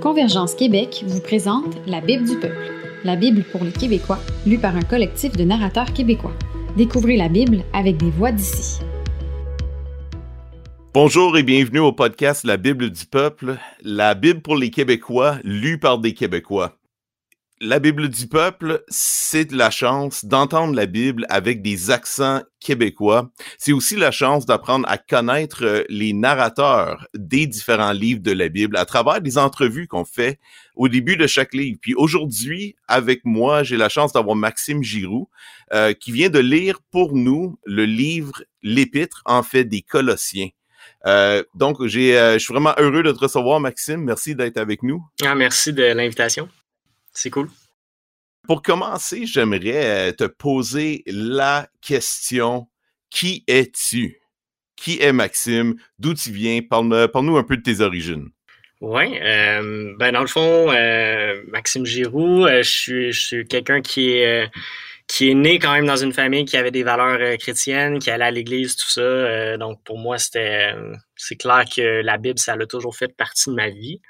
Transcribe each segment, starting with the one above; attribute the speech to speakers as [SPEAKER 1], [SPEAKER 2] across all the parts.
[SPEAKER 1] Convergence Québec vous présente La Bible du peuple, la Bible pour les Québécois, lue par un collectif de narrateurs québécois. Découvrez la Bible avec des voix d'ici.
[SPEAKER 2] Bonjour et bienvenue au podcast La Bible du peuple, la Bible pour les Québécois, lue par des Québécois la Bible du peuple, c'est la chance d'entendre la Bible avec des accents québécois. C'est aussi la chance d'apprendre à connaître euh, les narrateurs des différents livres de la Bible à travers des entrevues qu'on fait au début de chaque livre. Puis aujourd'hui, avec moi, j'ai la chance d'avoir Maxime Giroux euh, qui vient de lire pour nous le livre L'Épître, en fait, des Colossiens. Euh, donc, j'ai, je suis vraiment heureux de te recevoir, Maxime. Merci d'être avec nous.
[SPEAKER 3] Ah, merci de l'invitation. C'est cool.
[SPEAKER 2] Pour commencer, j'aimerais euh, te poser la question qui es-tu? Qui est Maxime? D'où tu viens? Parle-nous un peu de tes origines.
[SPEAKER 3] Oui, euh, ben dans le fond, euh, Maxime Giroux, je suis, quelqu'un qui est qui est né quand même dans une famille qui avait des valeurs chrétiennes, qui allait à l'église, tout ça. donc pour moi, c'était c'est clair que la Bible, ça a toujours fait partie de ma vie.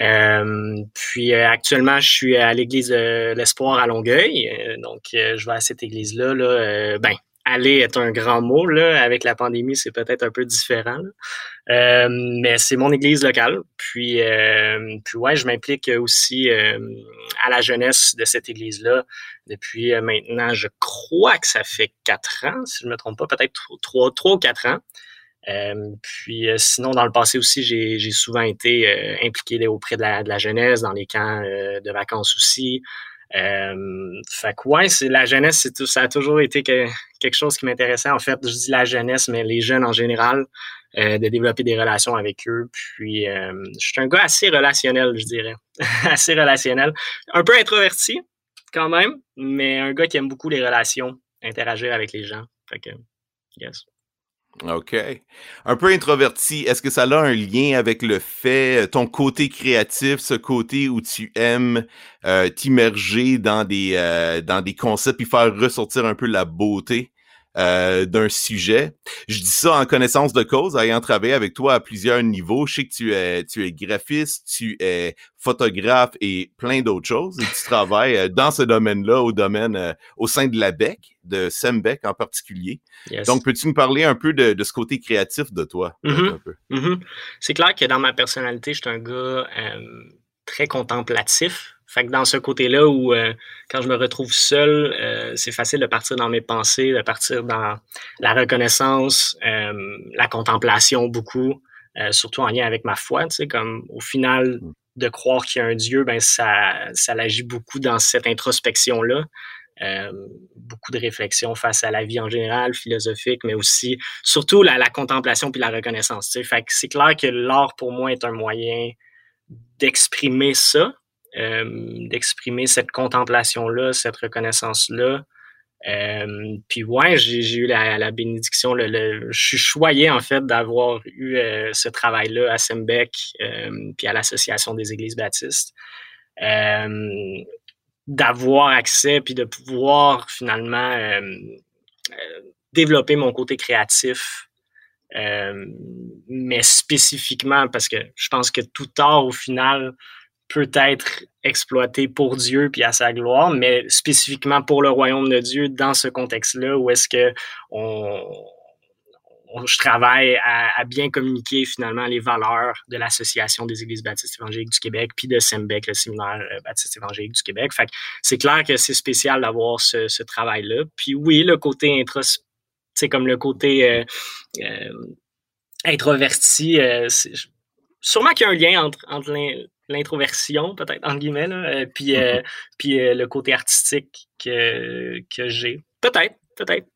[SPEAKER 3] Euh, puis euh, actuellement, je suis à l'église de l'Espoir à Longueuil. Euh, donc, je vais à cette église-là. Là, ben, aller est un grand mot. Là. Avec la pandémie, c'est peut-être un peu différent. mais c'est mon église locale. Puis, puis ouais, je m'implique aussi à la jeunesse de cette église-là depuis maintenant, je crois que ça fait quatre ans, si je ne me trompe pas, peut-être trois, trois ou quatre ans. Euh, puis euh, sinon, dans le passé aussi, j'ai souvent été euh, impliqué auprès de la, jeunesse, dans les camps de vacances aussi. fait que ouais, la jeunesse, ça a toujours été quelque chose qui m'intéressait. En fait, je dis la jeunesse, mais les jeunes en général, de développer des relations avec eux. Puis je suis un gars assez relationnel, je dirais. assez relationnel. Un peu introverti quand même, mais un gars qui aime beaucoup les relations, interagir avec les gens. Fait que, yes.
[SPEAKER 2] OK. Un peu introverti, est-ce que ça a un lien avec le fait, euh, ton côté créatif, ce côté où tu aimes euh, t'immerger dans des euh, dans des concepts et faire ressortir un peu la beauté? Euh, d'un sujet. Je dis ça en connaissance de cause, ayant travaillé avec toi à plusieurs niveaux. Je sais que tu es, tu es graphiste, tu es photographe et plein d'autres choses. Et tu travailles euh, dans ce domaine-là, au domaine, euh, au sein de la BEC, de Sembec en particulier. Donc, peux-tu nous parler un peu de, ce côté créatif de toi?
[SPEAKER 3] Mm-hmm. Mm-hmm. C'est clair que dans ma personnalité, je suis un gars très contemplatif. Fait que dans ce côté-là où euh, quand je me retrouve seul, euh, c'est facile de partir dans mes pensées, de partir dans la reconnaissance, euh, la contemplation beaucoup, surtout en lien avec ma foi. Tu sais, comme au final, mm. de croire qu'il y a un Dieu, ben ça, ça l'agit beaucoup dans cette introspection-là. beaucoup de réflexion face à la vie en général, philosophique, mais aussi, surtout la, la contemplation puis la reconnaissance. Tu sais. Fait que c'est clair que l'art pour moi est un moyen d'exprimer ça, euh, d'exprimer cette contemplation-là, cette reconnaissance-là. Euh, puis ouais, j'ai eu la, bénédiction, je suis choyé en fait d'avoir eu euh, ce travail-là à Sembec, puis à l'Association des Églises baptistes, d'avoir accès, puis de pouvoir finalement développer mon côté créatif, mais spécifiquement parce que je pense que tout tard au final, peut être exploité pour Dieu puis à sa gloire, mais spécifiquement pour le royaume de Dieu dans ce contexte-là où est-ce que on, je travaille à, bien communiquer finalement les valeurs de l'Association des Églises baptistes évangéliques du Québec puis de SEMBEC, le séminaire euh, baptiste évangélique du Québec. Fait c'est clair que c'est spécial d'avoir ce, travail-là. Puis oui, le côté intros, c'est comme le côté euh, euh, introverti, sûrement qu'il y a un lien entre, entre l'introversion, peut-être, en guillemets, euh, puis, euh, puis euh, le côté artistique que, que j'ai. Peut-être, peut-être.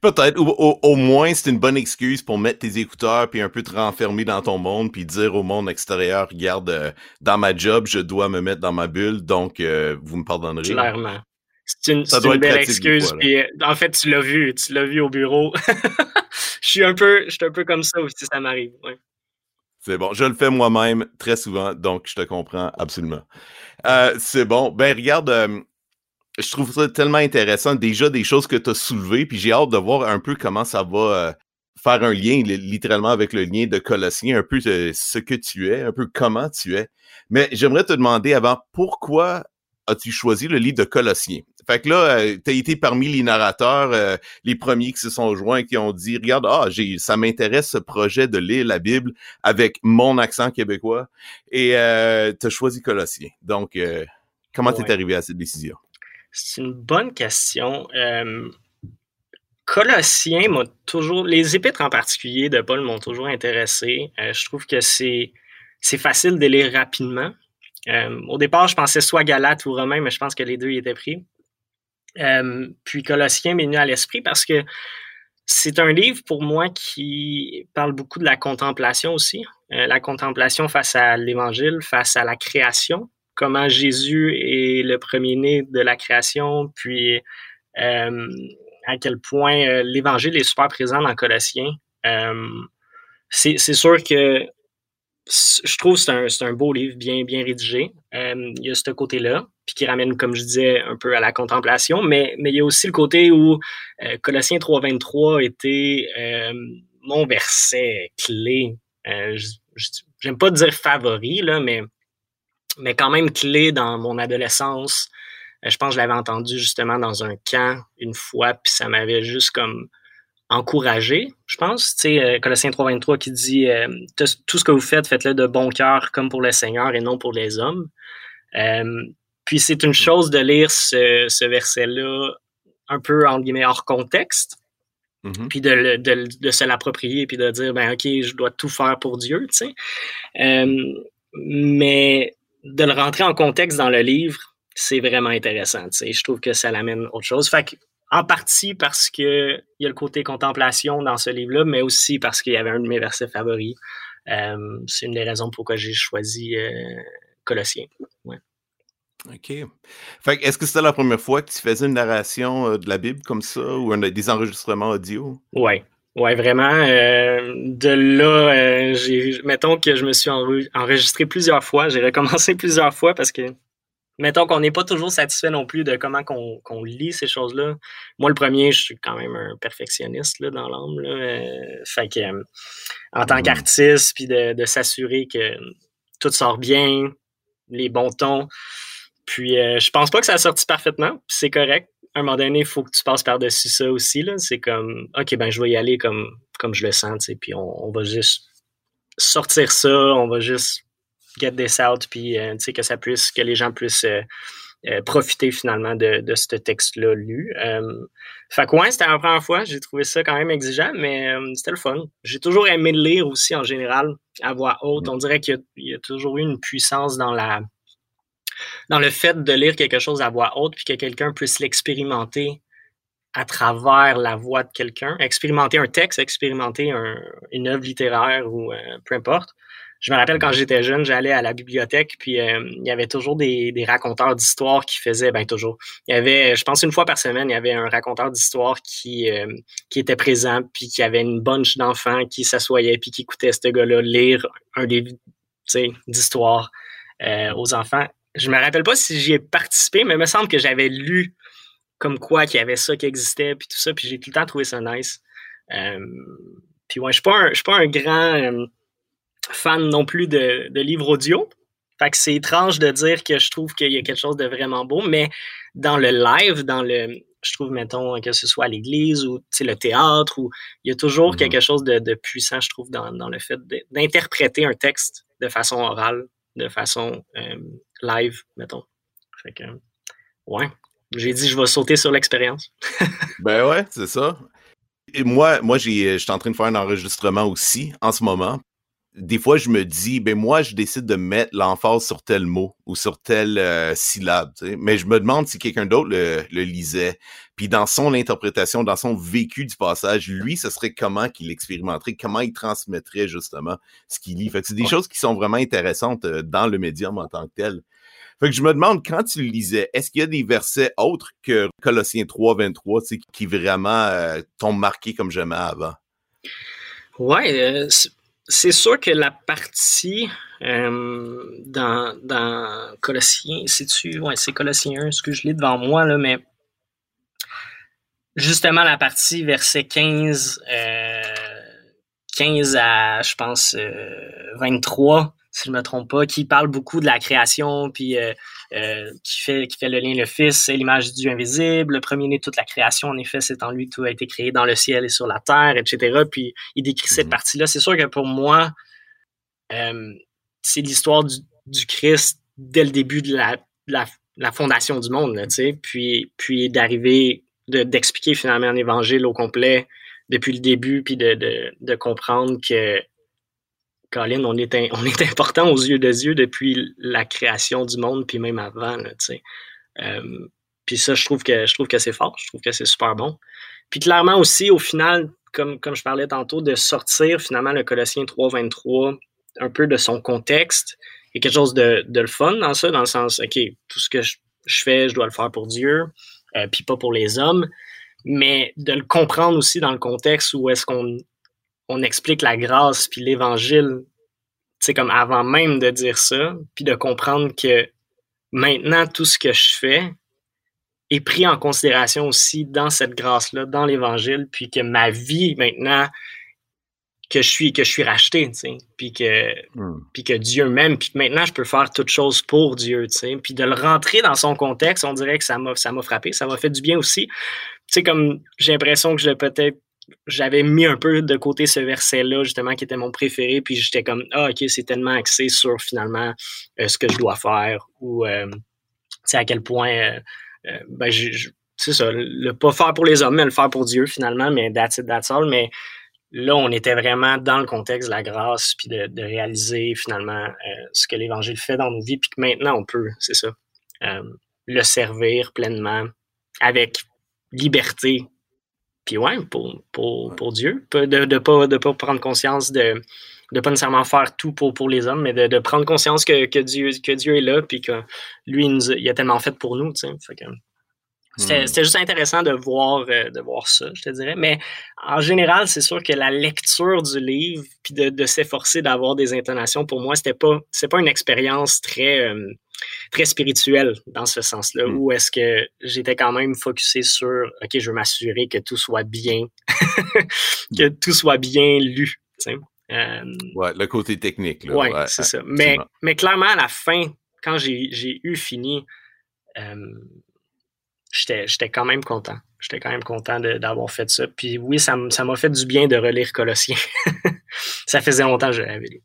[SPEAKER 2] Peut-être, ou au, moins c'est une bonne excuse pour mettre tes écouteurs puis un peu te renfermer dans ton monde puis dire au monde extérieur, regarde, dans ma job, je dois me mettre dans ma bulle, donc vous me pardonnerez.
[SPEAKER 3] Clairement. C'est une, une belle excuse. puis, en fait, tu l'as vu, tu l'as vu au bureau. je suis un peu, je suis un peu comme ça aussi, ça m'arrive. Ouais.
[SPEAKER 2] C'est bon. Je le fais moi-même très souvent, donc je te comprends absolument. Euh, c'est bon. Ben, regarde, euh, je trouve ça tellement intéressant. Déjà, des choses que tu as soulevées, puis j'ai hâte de voir un peu comment ça va, euh, faire un lien littéralement avec le lien de Colossiens, un peu ce que tu es, un peu comment tu es. Mais j'aimerais te demander avant, pourquoi as-tu choisi le livre de Colossiens? Fait que là, euh, tu as été parmi les narrateurs, euh, les premiers qui se sont joints, qui ont dit, regarde, ah, j'ai, ça m'intéresse ce projet de lire la Bible avec mon accent québécois. Et euh, tu as choisi Colossiens. Donc, comment tu es arrivé à cette décision?
[SPEAKER 3] C'est une bonne question. Colossiens m'a toujours, les épîtres en particulier de Paul m'ont toujours intéressé. je trouve que c'est, c'est facile de lire rapidement. au départ, je pensais soit Galate ou Romain, mais je pense que les deux y étaient pris. Euh, puis Colossiens m'est venu à l'esprit parce que c'est un livre pour moi qui parle beaucoup de la contemplation aussi. Euh, la contemplation face à l'Évangile, face à la création, comment Jésus est le premier-né de la création, puis euh, à quel point l'Évangile est super présent dans Colossiens. c'est sûr que je trouve que c'est un, beau livre, bien, rédigé. il y a ce côté-là puis qui ramène, comme je disais, un peu à la contemplation. Mais, mais il y a aussi le côté où euh, Colossiens 3.23 était euh, mon verset clé. Euh, J'aime pas dire favori, là, mais, mais quand même clé dans mon adolescence. Euh, je pense que je l'avais entendu justement dans un camp une fois, puis ça m'avait juste comme encouragé, je pense. Tu sais, Colossiens 3.23 qui dit Tout ce que vous faites, faites-le de bon cœur comme pour le Seigneur et non pour les hommes. Puis c'est une chose de lire ce, verset-là un peu, en guillemets, hors contexte, mm-hmm. puis de, de, se l'approprier, puis de dire, ben OK, je dois tout faire pour Dieu, tu sais. Euh, mais de le rentrer en contexte dans le livre, c'est vraiment intéressant, tu sais. Je trouve que ça l'amène autre chose. Fait que, en partie parce qu'il y a le côté contemplation dans ce livre-là, mais aussi parce qu'il y avait un de mes versets favoris. Euh, c'est une des raisons pourquoi j'ai choisi euh, Colossiens. Ouais.
[SPEAKER 2] OK. Fait est-ce que c'était la première fois que tu faisais une narration euh, de la Bible comme ça ou des enregistrements audio?
[SPEAKER 3] Oui. Ouais, vraiment. Euh, de là, j'ai, mettons que je me suis enregistré plusieurs fois. J'ai recommencé plusieurs fois parce que, mettons qu'on n'est pas toujours satisfait non plus de comment qu'on, lit ces choses-là. Moi, le premier, je suis quand même un perfectionniste là, dans l'âme. fait que, en tant mmh. qu'artiste, puis de, de s'assurer que tout sort bien, les bons tons. Puis euh, je pense pas que ça a sorti parfaitement, c'est correct. À un moment donné, il faut que tu passes par-dessus ça aussi. C'est comme OK, ben je vais y aller comme, comme je le sens, puis on, va juste sortir ça, on va juste get this out, puis euh, que ça puisse, que les gens puissent euh, profiter finalement de, de ce texte-là lu. fait que ouais, c'était la première fois, j'ai trouvé ça quand même exigeant, mais c'était le fun. J'ai toujours aimé le lire aussi en général, à voix haute. On dirait qu'il y, a toujours eu une puissance dans la dans le fait de lire quelque chose à voix haute, puis que quelqu'un puisse l'expérimenter à travers la voix de quelqu'un, expérimenter un texte, expérimenter une œuvre littéraire ou euh, peu importe. Je me rappelle quand j'étais jeune, j'allais à la bibliothèque, puis euh, il y avait toujours des, raconteurs d'histoire qui faisaient, ben toujours. Il y avait, je pense une fois par semaine, il y avait un raconteur d'histoire qui, euh, qui était présent, puis qui avait une bunch d'enfants qui s'assoyaient, puis qui écoutaient ce gars-là lire un livre d'histoire aux enfants je me rappelle pas si j'y ai participé, mais il me semble que j'avais lu comme quoi qu'il y avait ça qui existait, puis tout ça, puis j'ai tout le temps trouvé ça nice. Euh, puis ouais, je suis pas un, suis pas un grand euh, fan non plus de, livres audio. Fait que c'est étrange de dire que je trouve qu'il y a quelque chose de vraiment beau, mais dans le live, dans le, je trouve, mettons, que ce soit à l'église ou le théâtre, ou il y a toujours mm-hmm. quelque chose de, puissant, je trouve, dans, dans le fait d'interpréter un texte de façon orale, de façon euh, live, mettons. Fait que, ouais, j'ai dit je vais sauter sur l'expérience.
[SPEAKER 2] ben ouais, c'est ça. Et moi, moi je suis en train de faire un enregistrement aussi en ce moment. Des fois, je me dis, ben moi, je décide de mettre l'emphase sur tel mot ou sur telle euh, syllabe. Mais je me demande si quelqu'un d'autre le, lisait. Puis dans son interprétation, dans son vécu du passage, lui, ce serait comment qu'il expérimenterait, comment il transmettrait justement ce qu'il lit. Fait que c'est des choses qui sont vraiment intéressantes euh, dans le médium en tant que tel. Fait que je me demande, quand tu le lisais, est-ce qu'il y a des versets autres que Colossiens 3, 23, qui vraiment euh, t'ont marqué comme jamais avant?
[SPEAKER 3] Ouais, euh, c'est sûr que la partie euh, dans, dans Colossiens, c'est-tu, ouais, c'est Colossiens 1, ce que je lis devant moi, là, mais justement la partie verset 15 15 à, je pense, 23 si je me trompe pas, qui parle beaucoup de la création, puis euh, euh, qui, fait, qui fait le lien, le Fils c'est l'image du Dieu invisible, le premier-né de toute la création, en effet, c'est en lui que tout a été créé dans le ciel et sur la terre, etc. Puis il décrit cette mhm. partie-là. C'est sûr que pour moi, euh, c'est l'histoire du, du, Christ dès le début de la, la, la fondation du monde, tu sais, puis, puis d'arriver, d'expliquer finalement un évangile au complet depuis le début, puis de, de, de comprendre que Colin, on est, on est important aux yeux de Dieu depuis la création du monde, puis même avant, euh, puis ça, je trouve que que c'est fort, je trouve que c'est super bon. Puis clairement aussi, au final, comme, comme je parlais tantôt, de sortir finalement le Colossien 3.23 un peu de son contexte. Il y a quelque chose de, le fun dans ça, dans le sens, OK, tout ce que je, fais, je dois le faire pour Dieu, euh, puis pas pour les hommes. Mais de le comprendre aussi dans le contexte où est-ce qu'on on explique la grâce puis l'évangile, c'est comme avant même de dire ça, puis de comprendre que maintenant tout ce que je fais est pris en considération aussi dans cette grâce-là, dans l'évangile, puis que ma vie maintenant que je suis que je suis racheté, puis que hmm. puis que Dieu m'aime, puis que maintenant je peux faire toute chose pour Dieu, puis de le rentrer dans son contexte, on dirait que ça m'a ça m'a frappé, ça m'a fait du bien aussi. Tu sais comme j'ai l'impression que je peut-être j'avais mis un peu de côté ce verset-là, justement, qui était mon préféré, puis j'étais comme, ah, ok, c'est tellement axé sur finalement euh, ce que je dois faire, ou, euh, tu à quel point, euh, euh ben, c'est ça, le pas faire pour les hommes, mais le faire pour Dieu, finalement, mais that's it, that's all. Mais là, on était vraiment dans le contexte de la grâce, puis de réaliser finalement ce que l'Évangile fait dans nos vies, puis que maintenant, on peut, c'est ça, le servir pleinement avec liberté puis ouais, pour, pour, pour Dieu, de ne de pas, de pas prendre conscience de ne pas nécessairement faire tout pour, pour les hommes, mais de, de prendre conscience que, que, Dieu, que Dieu est là, puis que lui, il, nous a, il a tellement fait pour nous. Fait hmm. C'était, juste intéressant de voir, euh, de voir ça, je te dirais. Mais en général, c'est sûr que la lecture du livre, puis de, de s'efforcer d'avoir des intonations, pour moi, c'était pas, pas une expérience très, euh, très spirituel dans ce sens-là, hmm. où est-ce que j'étais quand même focusé sur, OK, je veux m'assurer que tout soit bien, que hmm. tout soit bien lu.
[SPEAKER 2] Euh, ouais, le côté technique.
[SPEAKER 3] Là, ouais, c'est ça. Mais, mais clairement, à la fin, quand j'ai eu fini, j'étais quand même content. J'étais quand même content d'avoir fait ça. Puis oui, ça m'a fait du bien de relire Colossiens. ça faisait longtemps que je l'avais lu.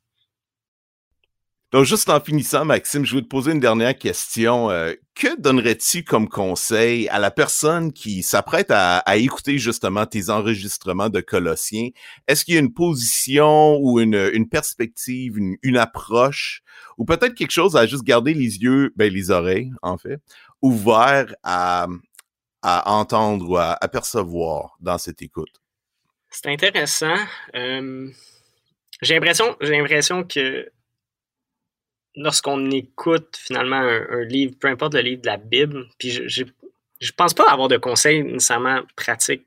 [SPEAKER 2] Donc, juste en finissant, Maxime, je vais te poser une dernière question. Euh, que donnerais-tu comme conseil à la personne qui s'apprête à, écouter justement tes enregistrements de Colossiens? Est-ce qu'il y a une position ou une, perspective, une, approche, ou peut-être quelque chose à juste garder les yeux, ben les oreilles, en fait, ouverts à, entendre ou à, percevoir dans cette écoute?
[SPEAKER 3] C'est intéressant. J'ai l'impression, que lorsqu'on écoute finalement un, livre, peu importe le livre de la Bible, puis je, je, pense pas avoir de conseils nécessairement pratiques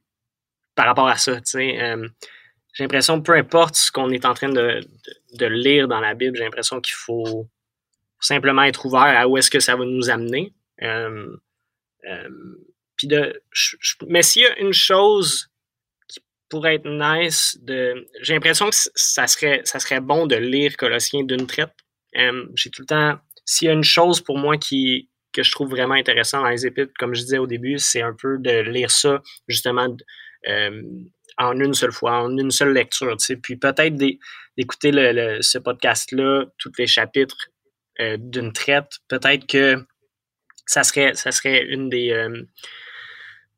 [SPEAKER 3] par rapport à ça. J'ai l'impression, peu importe ce qu'on est en train de, lire dans la Bible, j'ai l'impression qu'il faut simplement être ouvert à où est-ce que ça va nous amener. De, mais s'il y a une chose qui pourrait être nice, de, j'ai l'impression que ça serait, ça serait bon de lire Colossiens d'une traite j'ai tout le temps. S'il y a une chose pour moi qui, que je trouve vraiment intéressant dans les épîtres, comme je disais au début, c'est un peu de lire ça justement en une seule fois, en une seule lecture. Puis peut-être d'écouter le, ce podcast-là, tous les chapitres euh, d'une traite. Peut-être que ça serait, ça serait une des,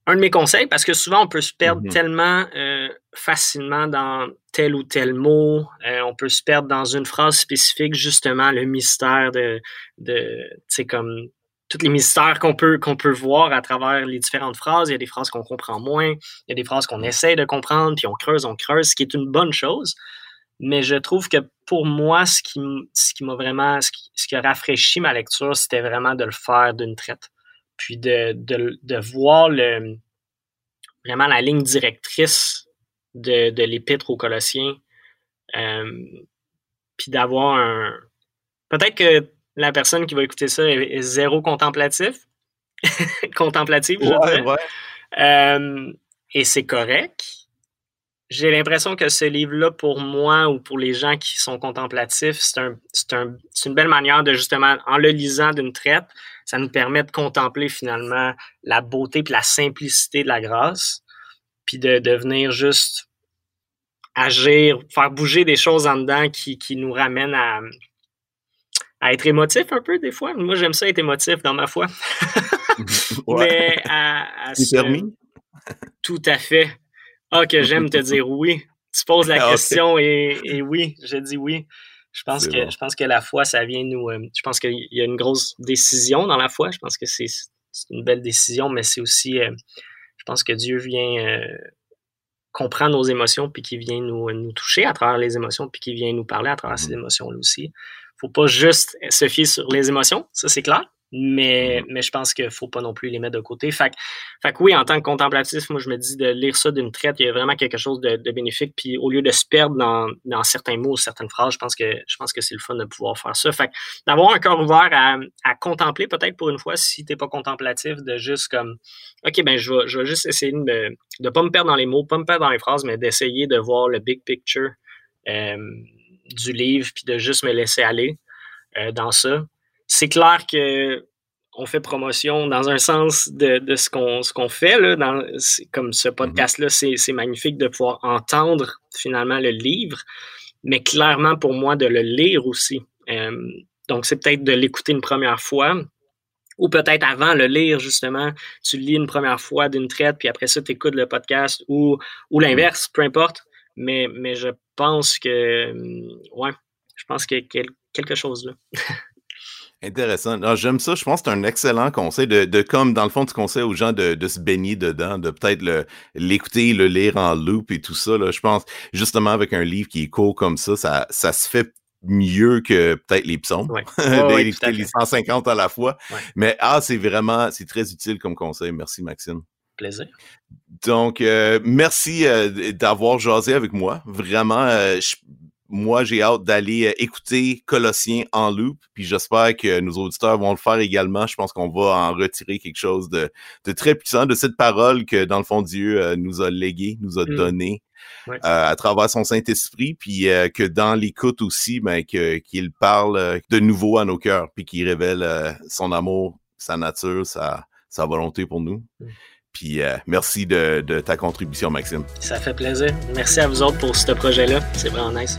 [SPEAKER 3] un de mes conseils, parce que souvent on peut se perdre mm-hmm. tellement euh, facilement dans tel ou tel mot, euh, on peut se perdre dans une phrase spécifique, justement, le mystère de, de tu sais, comme tous les mystères qu'on peut, qu'on peut voir à travers les différentes phrases. Il y a des phrases qu'on comprend moins, il y a des phrases qu'on essaie de comprendre, puis on creuse, on creuse, ce qui est une bonne chose. Mais je trouve que pour moi, ce qui, ce qui m'a vraiment, ce qui, ce qui a rafraîchi ma lecture, c'était vraiment de le faire d'une traite puis de, de, voir le, vraiment la ligne directrice de, de l'épître aux Colossiens, euh, puis d'avoir un... Peut-être que la personne qui va écouter ça est, zéro contemplatif, contemplative, je
[SPEAKER 2] ouais, ouais.
[SPEAKER 3] Euh, et c'est correct. J'ai l'impression que ce livre-là, pour moi ou pour les gens qui sont contemplatifs, c'est un, un, une belle manière de justement, en le lisant d'une traite, ça nous permet de contempler finalement la beauté et la simplicité de la grâce, puis de, devenir juste agir, faire bouger des choses en dedans qui, qui nous ramènent à, à être émotif un peu des fois. Moi, j'aime ça être émotif dans ma foi.
[SPEAKER 2] Mais à, à permis?
[SPEAKER 3] Tout à fait. Ah, que j'aime te dire oui. Tu poses la ah, question et, oui, je dis oui. Je pense, que, je pense que la foi, ça vient nous. Euh, je pense qu'il y a une grosse décision dans la foi. Je pense que c'est une belle décision, mais c'est aussi. Euh, je pense que Dieu vient euh, comprendre nos émotions, puis qu'il vient nous, nous toucher à travers les émotions, puis qu'il vient nous parler à travers ces mm-hmm. émotions-là aussi. Faut pas juste se fier sur les émotions, ça c'est clair. Mais, mm-hmm. mais je pense qu'il ne faut pas non plus les mettre de côté. Fait, fait que oui, en tant que contemplatif, moi, je me dis de lire ça d'une traite, il y a vraiment quelque chose de, bénéfique. Puis au lieu de se perdre dans, dans, certains mots, certaines phrases, je pense que je pense que c'est le fun de pouvoir faire ça. Fait d'avoir un cœur ouvert à, à contempler, peut-être pour une fois, si tu n'es pas contemplatif, de juste comme OK, ben je vais, je vais juste essayer de ne pas me perdre dans les mots, pas me perdre dans les phrases, mais d'essayer de voir le big picture euh, du livre, puis de juste me laisser aller euh, dans ça c'est clair que on fait promotion dans un sens de, ce qu'on ce qu'on fait là, dans, comme ce mhm. podcast là, c'est magnifique de pouvoir entendre finalement le livre, mais clairement pour moi de le lire aussi. Euh, donc c'est peut-être de l'écouter une première fois, ou peut-être avant le lire, justement, tu lis une première fois d'une traite, puis après ça, tu écoutes le podcast, ou, ou l'inverse, peu importe. Mais, mais je pense que, ouais, je pense qu'il y a quelque chose là.
[SPEAKER 2] Intéressant. J'aime ça. Je pense que c'est un excellent conseil de, de, comme, dans le fond, tu conseilles aux gens de, de se baigner dedans, de peut-être l'écouter, le, lire en loop et tout ça. Là. Je pense, justement, avec un livre qui est court comme ça, ça, ça se fait mieux que peut-être les psaumes,
[SPEAKER 3] ouais.
[SPEAKER 2] les 150 à la fois. Mais ah, c'est vraiment, c'est très utile comme conseil. Merci, Maxime.
[SPEAKER 3] Plaisir.
[SPEAKER 2] Donc, euh, merci euh, d'avoir jasé avec moi. Vraiment, euh, je, moi, j'ai hâte d'aller euh, écouter Colossiens en loop, puis j'espère que nos auditeurs vont le faire également. Je pense qu'on va en retirer quelque chose de, très puissant de cette parole que, dans le fond, Dieu euh, nous a légué, nous a mmh. donné euh, à travers son Saint-Esprit, puis que dans l'écoute aussi, ben, qu'il parle de nouveau à nos cœurs, puis qu'il révèle son amour, sa nature, sa, sa volonté pour nous. Mmh. Puis merci de, de ta contribution, Maxime.
[SPEAKER 3] Ça fait plaisir. Merci à vous autres pour ce projet-là. C'est vraiment nice.